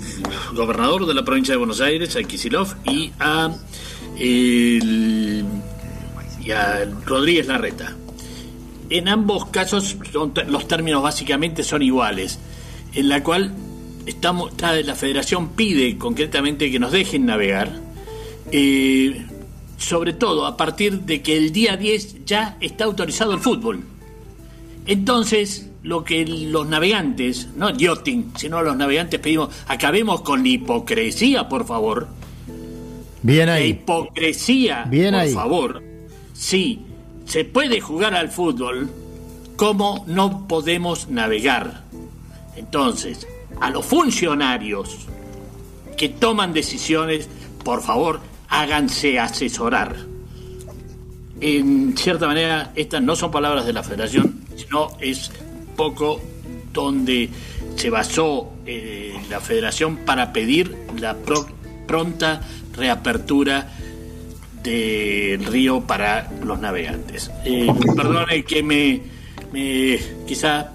gobernador de la provincia de Buenos Aires, a Kisilov, y a, el- y a Rodríguez Larreta. En ambos casos son los términos básicamente son iguales, en la cual estamos, la federación pide concretamente que nos dejen navegar, eh, sobre todo a partir de que el día 10 ya está autorizado el fútbol. Entonces, lo que los navegantes, no el yachting, sino los navegantes pedimos, acabemos con la hipocresía, por favor. Bien La ahí. hipocresía, Bien por ahí. favor. Sí, se puede jugar al fútbol, ¿cómo no podemos navegar? Entonces, a los funcionarios que toman decisiones, por favor, háganse asesorar. En cierta manera, estas no son palabras de la federación, sino es un poco donde se basó eh, la federación para pedir la pro- pronta reapertura del río para los navegantes. Eh, perdone que me, me quizá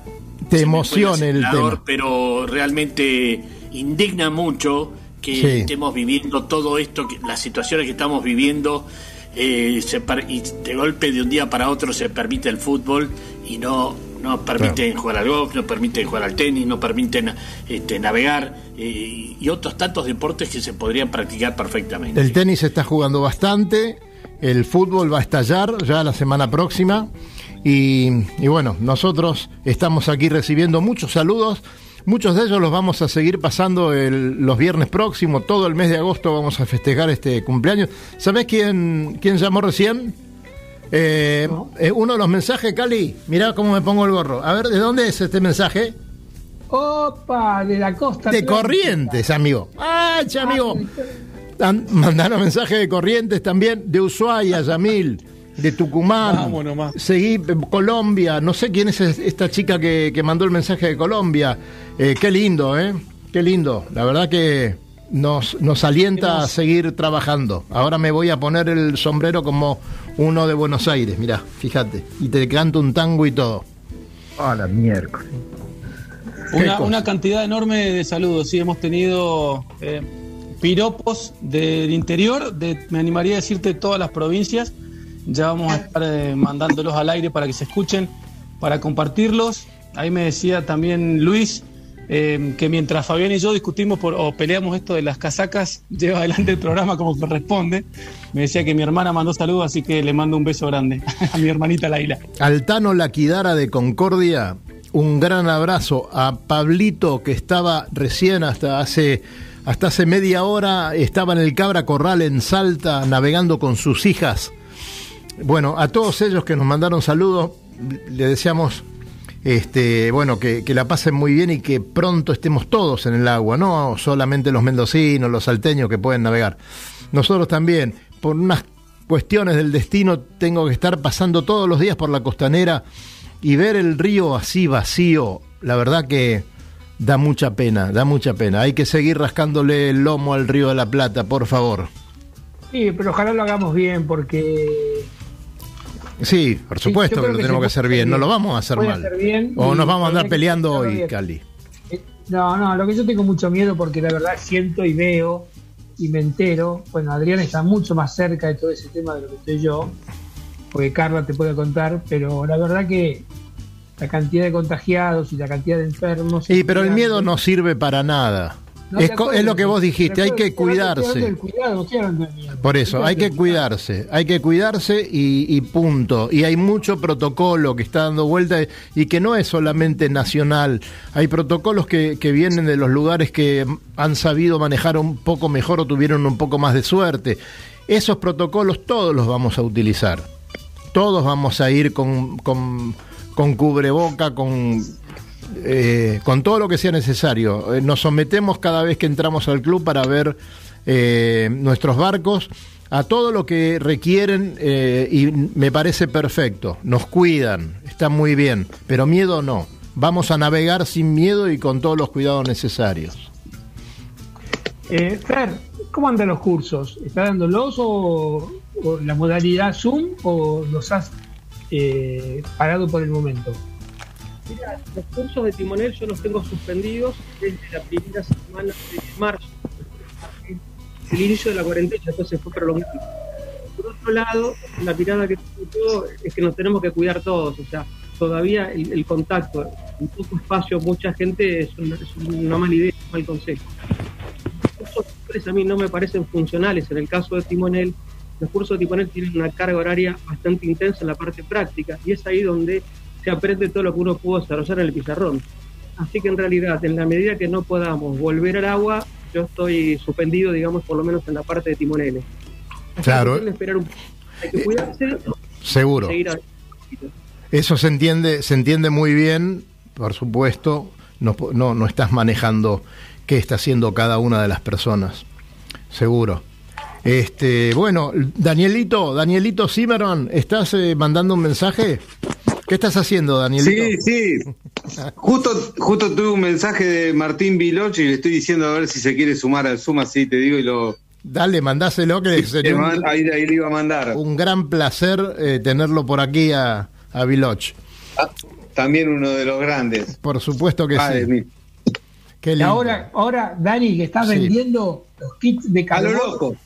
Te emocione el tema. pero realmente indigna mucho que Sí. estemos viviendo todo esto, que, las situaciones que estamos viviendo, eh, se y de golpe de un día para otro se permite el fútbol y no no permiten jugar al golf, no permiten jugar al tenis, no permiten este, navegar eh, y otros tantos deportes que se podrían practicar perfectamente. El tenis está jugando bastante, el fútbol va a estallar ya la semana próxima y, y bueno, nosotros estamos aquí recibiendo muchos saludos, muchos de ellos los vamos a seguir pasando el- los viernes próximos, todo el mes de agosto vamos a festejar este cumpleaños. ¿Sabés quién, quién llamó recién? Eh, eh, uno de los mensajes, Cali, mirá cómo me pongo el gorro. A ver, ¿de dónde es este mensaje? Opa, de la costa. De atlántica. Corrientes, amigo. ¡Ay, che, amigo! Han- Mandaron mensajes de Corrientes también, de Ushuaia, Yamil, de Tucumán. Vamos nomás. Seguí, eh, Colombia. No sé quién es es- esta chica que, que mandó el mensaje de Colombia. Eh, qué lindo, ¿eh? Qué lindo. La verdad que nos, nos alienta a seguir trabajando. Ahora me voy a poner el sombrero como uno de Buenos Aires, mirá, fíjate. Y te canto un tango y todo. Hola, miércoles. ¿Qué Una, una cantidad enorme de saludos. Sí, hemos tenido eh, piropos del interior, de, me animaría a decirte todas las provincias. Ya vamos a estar eh, mandándolos al aire para que se escuchen, para compartirlos. Ahí me decía también Luis eh, que mientras Fabián y yo discutimos por, o peleamos esto de las casacas, [laughs] lleva adelante el programa como corresponde. Me decía que mi hermana mandó saludos, así que le mando un beso grande [laughs] a mi hermanita Laila. Altano Laquidara de Concordia, un gran abrazo a Pablito que estaba recién hasta hace hasta hace media hora estaba en el Cabra Corral en Salta navegando con sus hijas. Bueno, a todos ellos que nos mandaron saludos, le deseamos este, bueno, que, que la pasen muy bien y que pronto estemos todos en el agua, no solamente los mendocinos, los salteños que pueden navegar. Nosotros también, por unas cuestiones del destino, tengo que estar pasando todos los días por la costanera y ver el río así vacío, la verdad que da mucha pena, da mucha pena. Hay que seguir rascándole el lomo al río de la Plata, por favor. Sí, pero ojalá lo hagamos bien porque Sí, por supuesto que lo que tenemos que hacer bien, no lo vamos a hacer Puede mal. hacer bien O nos vamos a andar peleando hoy. Cali. No, no, lo que yo tengo mucho miedo porque la verdad siento y veo y me entero, bueno, Adrián está mucho más cerca de todo ese tema de lo que estoy yo, porque Carla te puede contar, pero la verdad que la cantidad de contagiados y la cantidad de enfermos... Sí, pero el miedo no sirve para nada. No, es, lo que vos dijiste, hay que cuidarse. cuidado. Por eso, hay que cuidarse, hay que cuidarse y, y punto. Y hay mucho protocolo que está dando vuelta y que no es solamente nacional. Hay protocolos que, que vienen de los lugares que han sabido manejar un poco mejor o tuvieron un poco más de suerte. Esos protocolos todos los vamos a utilizar. Todos vamos a ir con, con, con cubreboca, con eh, con todo lo que sea necesario. Eh, nos sometemos cada vez que entramos al club para ver eh, nuestros barcos a todo lo que requieren eh, y me parece perfecto. Nos cuidan, está muy bien, pero miedo no. Vamos a navegar sin miedo y con todos los cuidados necesarios. Fer, ¿cómo andan los cursos? ¿Está dándolos o, o la modalidad Zoom o los has parado por el momento? Mira, los cursos de timonel yo los tengo suspendidos desde la primera semana de marzo, el inicio de la cuarentena, entonces fue prolongado. Por otro lado, la mirada que tengo es que nos tenemos que cuidar todos, o sea, todavía el, contacto en poco espacio, mucha gente es una, es una mala idea. mal consejo. Los cursos a mí no me parecen funcionales. En el caso de Timonel, los cursos de Timonel tienen una carga horaria bastante intensa en la parte práctica y es ahí donde se aprende todo lo que uno pudo desarrollar en el pizarrón. Así que en realidad, en la medida que no podamos volver al agua, yo estoy suspendido, digamos, por lo menos en la parte de timoneles. Claro. hay que esperar un poco. Hay que cuidarse. Seguro. a- Eso se entiende, se entiende muy bien, por supuesto, no, no, no estás manejando qué está haciendo cada una de las personas, seguro. Este, bueno, Danielito, Danielito Cimarron, ¿estás eh, mandando un mensaje? ¿Qué estás haciendo, Danielito? Sí, sí. Justo, justo tuve un mensaje de Martín Viloch y le estoy diciendo a ver si se quiere sumar al Zoom, así te digo y lo... Dale, mandáselo que sería un, man- ahí, ahí le iba a mandar. un gran placer eh, tenerlo por aquí a, a Viloch. Ah, También uno de los grandes. Por supuesto que Padre sí. Qué Y lindo. ahora, ahora, Dani, que estás Sí. vendiendo los kits de A carbono. lo loco.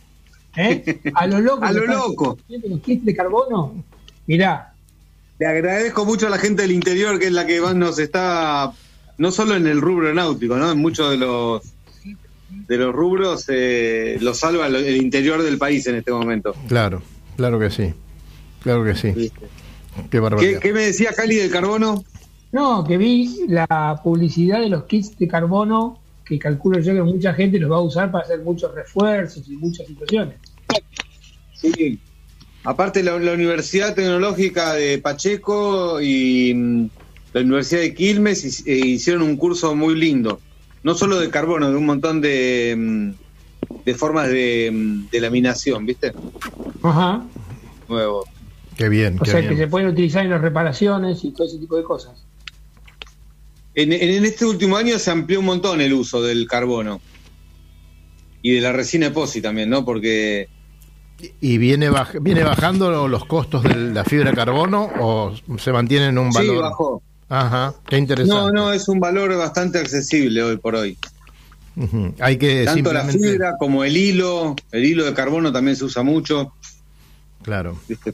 ¿eh? A lo loco. [laughs] A lo loco. Los kits de carbono. Mirá, Le agradezco mucho a la gente del interior que es la que más nos está, no solo en el rubro náutico, ¿no? En muchos de los de los rubros eh, lo salva el, interior del país en este momento. Claro, claro que sí. Claro que sí. Qué ¿Qué, barbaridad. qué me decía Cali del carbono? no, que vi la publicidad de los kits de carbono que calculo yo que mucha gente los va a usar para hacer muchos refuerzos y muchas situaciones. Sí. Aparte la, la Universidad Tecnológica de Pacheco y mm, la Universidad de Quilmes eh, hicieron un curso muy lindo. No solo de carbono, de un montón de, mm, de formas de, mm, de laminación, ¿viste? Ajá. Nuevo. Qué bien, O qué sea, bien. que se pueden utilizar en las reparaciones y todo ese tipo de cosas. En, en- en este último año se amplió un montón el uso del carbono. Y de la resina epoxi también, ¿no? Porque ¿Y viene, baj- viene bajando los costos de la fibra de carbono o se mantiene en un Sí, valor? bajó. Ajá, qué interesante. no, no, es un valor bastante accesible hoy por hoy. Hay que Tanto la fibra como el hilo, el hilo de carbono también se usa mucho. Claro. ¿viste?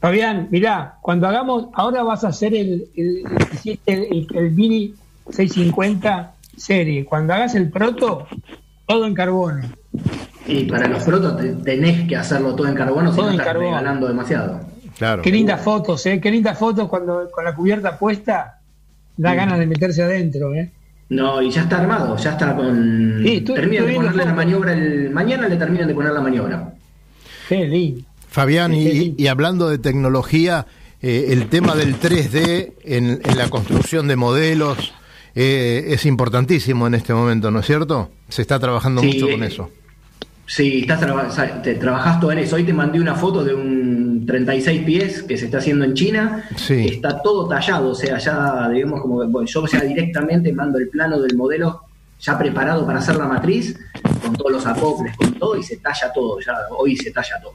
Fabián, mirá, cuando hagamos, ahora vas a hacer el, el, el, el Mini 650 serie. Cuando hagas el proto, todo en carbono. Y para los protos te- tenés que hacerlo todo en carbono, si no estás carbono. regalando demasiado. Claro. Qué lindas fotos, ¿eh? Qué lindas fotos cuando con la cubierta puesta. Da ganas de meterse adentro, ¿eh? No, y ya está armado, ya está con. Sí, estoy- terminan de ponerle la maniobra el. Mañana le terminan de poner la maniobra. Qué lindo. Fabián, y, y hablando de tecnología, eh, el tema del 3D en, en la construcción de modelos eh, es importantísimo en este momento, ¿no es cierto? Se está trabajando Sí, mucho con eh, eso. Sí, estás traba- o sea, te trabajás todo en eso. Hoy te mandé una foto de un 36 pies que se está haciendo en China. Sí. Está todo tallado, o sea, ya, digamos, como que bueno, yo ya directamente mando el plano del modelo ya preparado para hacer la matriz, con todos los acoples, con todo, y se talla todo. Ya hoy se talla todo.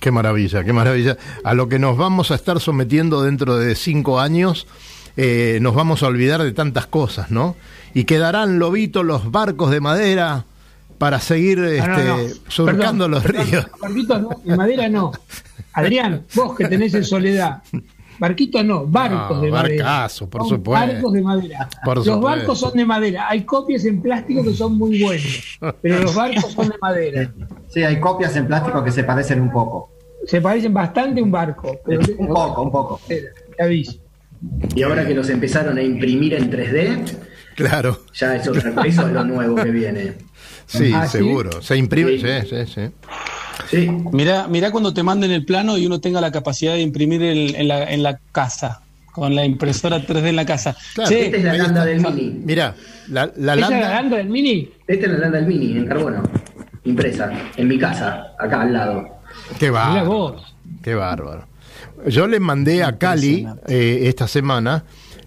Qué maravilla, qué maravilla. A lo que nos vamos a estar sometiendo dentro de cinco años, eh, nos vamos a olvidar de tantas cosas, ¿no? Y quedarán lobitos los barcos de madera para seguir Ah, no, este, no. surcando Perdón, los perdón, ríos. Barquitos no, en madera no. Adrián, vos que tenés en soledad. Barquitos no, barcos No, de madera. barcazo, por Son supuesto. Barcos de madera. Por los supuesto. barcos son de madera. Hay copias en plástico que son muy buenos, pero los barcos son de madera. Sí, hay copias en plástico que se parecen un poco. Se parecen bastante a un barco. Pero Un poco, un poco. Te aviso. Y ahora que los empezaron a imprimir en 3D, Claro. ya es otra cosa, eso es lo nuevo que viene. Sí, ¿Ah, sí? seguro. Se imprime, Sí. sí, sí, sí. Sí. Mirá, mirá cuando te manden el plano y uno tenga la capacidad de imprimir el- en, la, en la casa, con la impresora 3D en la casa. Claro, Che, Esta es la landa está. del Mini. Mira, la, la ¿Esa es la landa. del mini? Esta es la landa del Mini, en carbono. Impresa, en mi casa, acá al lado. Qué Mirá bárbaro. vos. Qué bárbaro. Yo le mandé a Cali eh, esta semana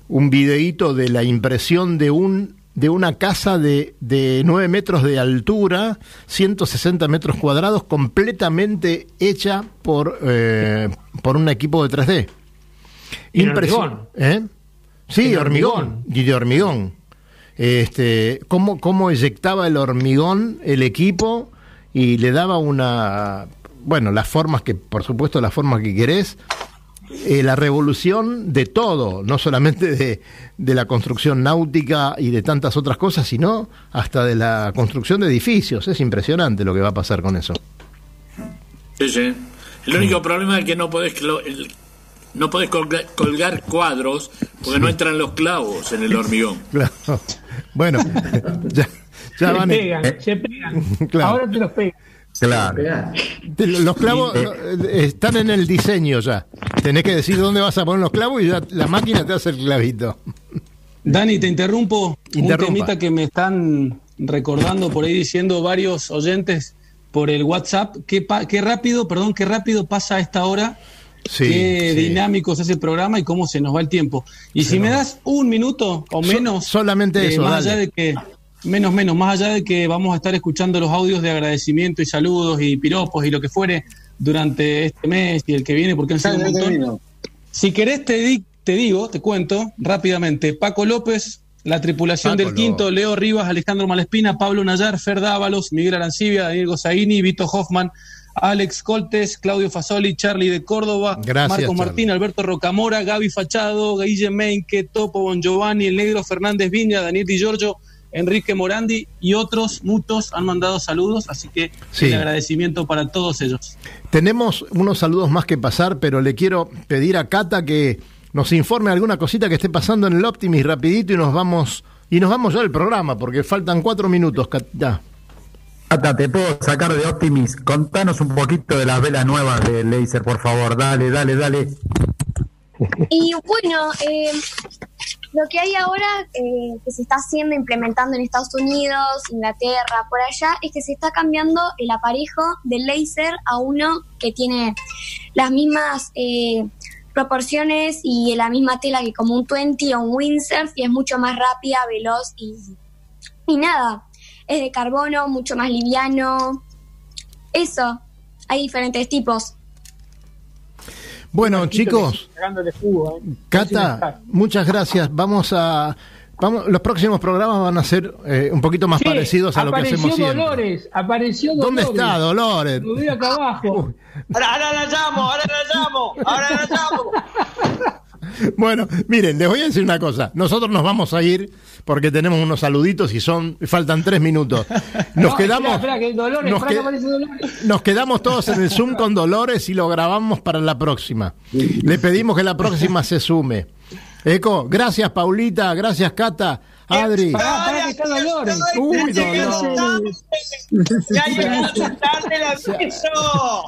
un videíto de la impresión de un de una casa de, de 9 metros de altura, 160 metros cuadrados, completamente hecha por, eh, por un equipo de 3D. Y en Impresio- hormigón. ¿Eh? Sí, hormigón. Y de hormigón. Este, cómo, cómo eyectaba el hormigón el equipo y le daba una, bueno, las formas que, por supuesto, las formas que querés. Eh, la revolución de todo, no solamente de, de la construcción náutica y de tantas otras cosas, sino hasta de la construcción de edificios. Es impresionante lo que va a pasar con eso. Sí, sí. El único problema es que no podés, no podés colgar, cuadros porque no entran los clavos en el hormigón. [laughs] Claro. Bueno, [laughs] ya, ya se van. pegan, eh, se pegan. Claro. Ahora te los pegan. Claro. Te- Los clavos no, eh, están en el diseño ya. Tenés que decir dónde vas a poner los clavos y ya la máquina te hace el clavito. Dani, te interrumpo. Interrumpa. Un temita que me están recordando por ahí diciendo varios oyentes por el WhatsApp. Qué, pa- qué rápido, perdón, qué rápido pasa esta hora. Sí, qué sí. dinámico es ese programa y cómo se nos va el tiempo. Y si me das un minuto o So- menos. solamente eh, eso, Más dale. allá de que. Menos, menos, más allá de que vamos a estar escuchando los audios de agradecimiento y saludos y piropos y lo que fuere durante este mes y el que viene, porque han sido un montón. Si querés, te, di- te digo, te cuento rápidamente. Paco López, la tripulación Paco del quinto, Leo Rivas, Alejandro Malespina, Pablo Nayar, Fer Dávalos, Miguel Arancibia, Daniel Gozaini, Vito Hoffman, Alex Coltes, Claudio Fasoli, Charlie de Córdoba, Gracias, Marco Charlie. Martín, Alberto Rocamora, Gaby Fachado, Guille Meinke, Topo Bon Giovanni, El Negro Fernández Viña, Daniel Di Giorgio, Enrique Morandi y otros muchos han mandado saludos, así que Sí. el agradecimiento para todos ellos. Tenemos unos saludos más que pasar, pero le quiero pedir a Cata que nos informe alguna cosita que esté pasando en el Optimis rapidito y nos vamos y nos vamos ya del programa porque faltan cuatro minutos. Cata. Cata, te puedo sacar de Optimis. Contanos un poquito de las velas nuevas de Laser, por favor. Dale, dale, dale. Y bueno, eh, lo que hay ahora eh, que se está haciendo, implementando en Estados Unidos, Inglaterra, por allá, es que se está cambiando el aparejo del laser a uno que tiene las mismas eh, proporciones y la misma tela que como un 20 o un windsurf y es mucho más rápida, veloz y, y nada, es de carbono, mucho más liviano. Eso, hay diferentes tipos. Bueno, chicos, jugo, ¿eh? Cata, muchas gracias. Vamos a vamos, los próximos programas van a ser eh, un poquito más Sí, parecidos a lo que hacemos siempre. Dolores, apareció Dolores. ¿Dónde está Dolores? Lo veo acá abajo. Ahora, ahora la llamo, ahora la llamo, ahora la llamo. Bueno, miren, les voy a decir una cosa. Nosotros nos vamos a ir porque tenemos unos saluditos y son faltan tres minutos. Nos No, quedamos Espera, espera, que Dolores, nos espera que que- aparece Dolores. nos quedamos todos en el Zoom con Dolores y lo grabamos para la próxima. Le pedimos que la próxima se sume. Eco, gracias Paulita, gracias Cata, Adri. Que está. Uy, Dolores. Ya [laughs] tarde.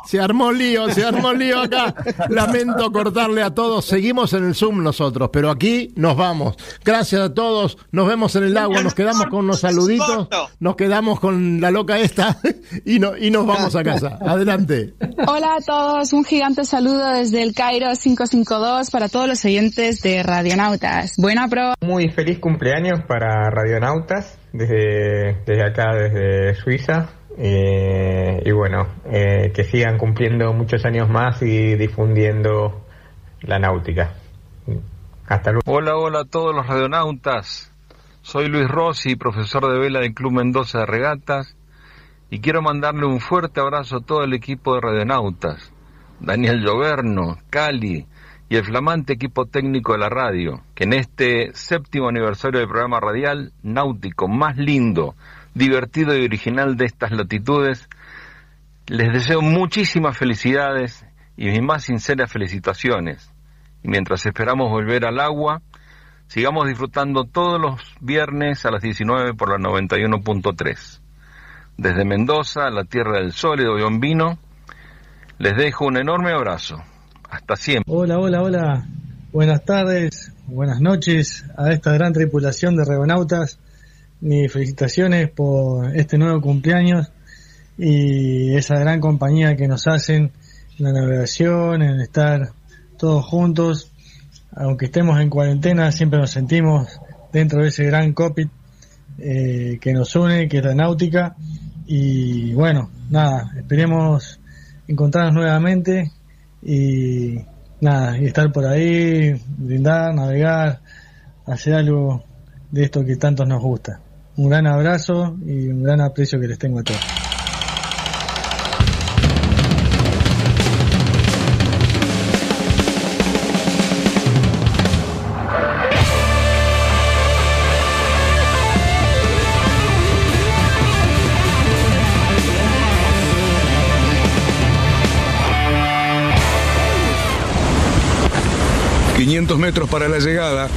Se armó lío, se armó lío acá. Lamento cortarle a todos. Seguimos en el Zoom nosotros, pero aquí nos vamos. Gracias a todos. Nos vemos en el agua. Nos quedamos con unos saluditos. Nos quedamos con la loca esta [laughs] y, no, y nos vamos a casa. Adelante. Hola a todos, un gigante saludo desde el Cairo 552 para todos los oyentes de Radionautas. Buena pro. Muy feliz cumpleaños para Radionautas desde, desde acá, desde Suiza. Eh, y bueno, eh, que sigan cumpliendo muchos años más y difundiendo la náutica. Hasta luego. Hola, hola a todos los radionautas. Soy Luis Rossi, profesor de vela del Club Mendoza de Regatas, y quiero mandarle un fuerte abrazo a todo el equipo de radionautas, Daniel Lloverno, Cali y el flamante equipo técnico de la radio, que en este séptimo aniversario del programa radial náutico más lindo, divertido y original de estas latitudes, les deseo muchísimas felicidades y mis más sinceras felicitaciones. Y mientras esperamos volver al agua, sigamos disfrutando todos los viernes a las 19 por la 91.3. Desde Mendoza, la tierra del sol y de Bombino, les dejo un enorme abrazo. Hasta siempre. Hola, hola, hola. Buenas tardes, buenas noches a esta gran tripulación de Regonautas. Mis felicitaciones por este nuevo cumpleaños y esa gran compañía que nos hacen en la navegación, en estar todos juntos. Aunque estemos en cuarentena, siempre nos sentimos dentro de ese gran cockpit eh, que nos une, que es la náutica. Y bueno, nada, esperemos encontrarnos nuevamente y nada, y estar por ahí, brindar, navegar, hacer algo de esto que tanto nos gusta. Un gran abrazo y un gran aprecio que les tengo a todos. 500 metros para la llegada,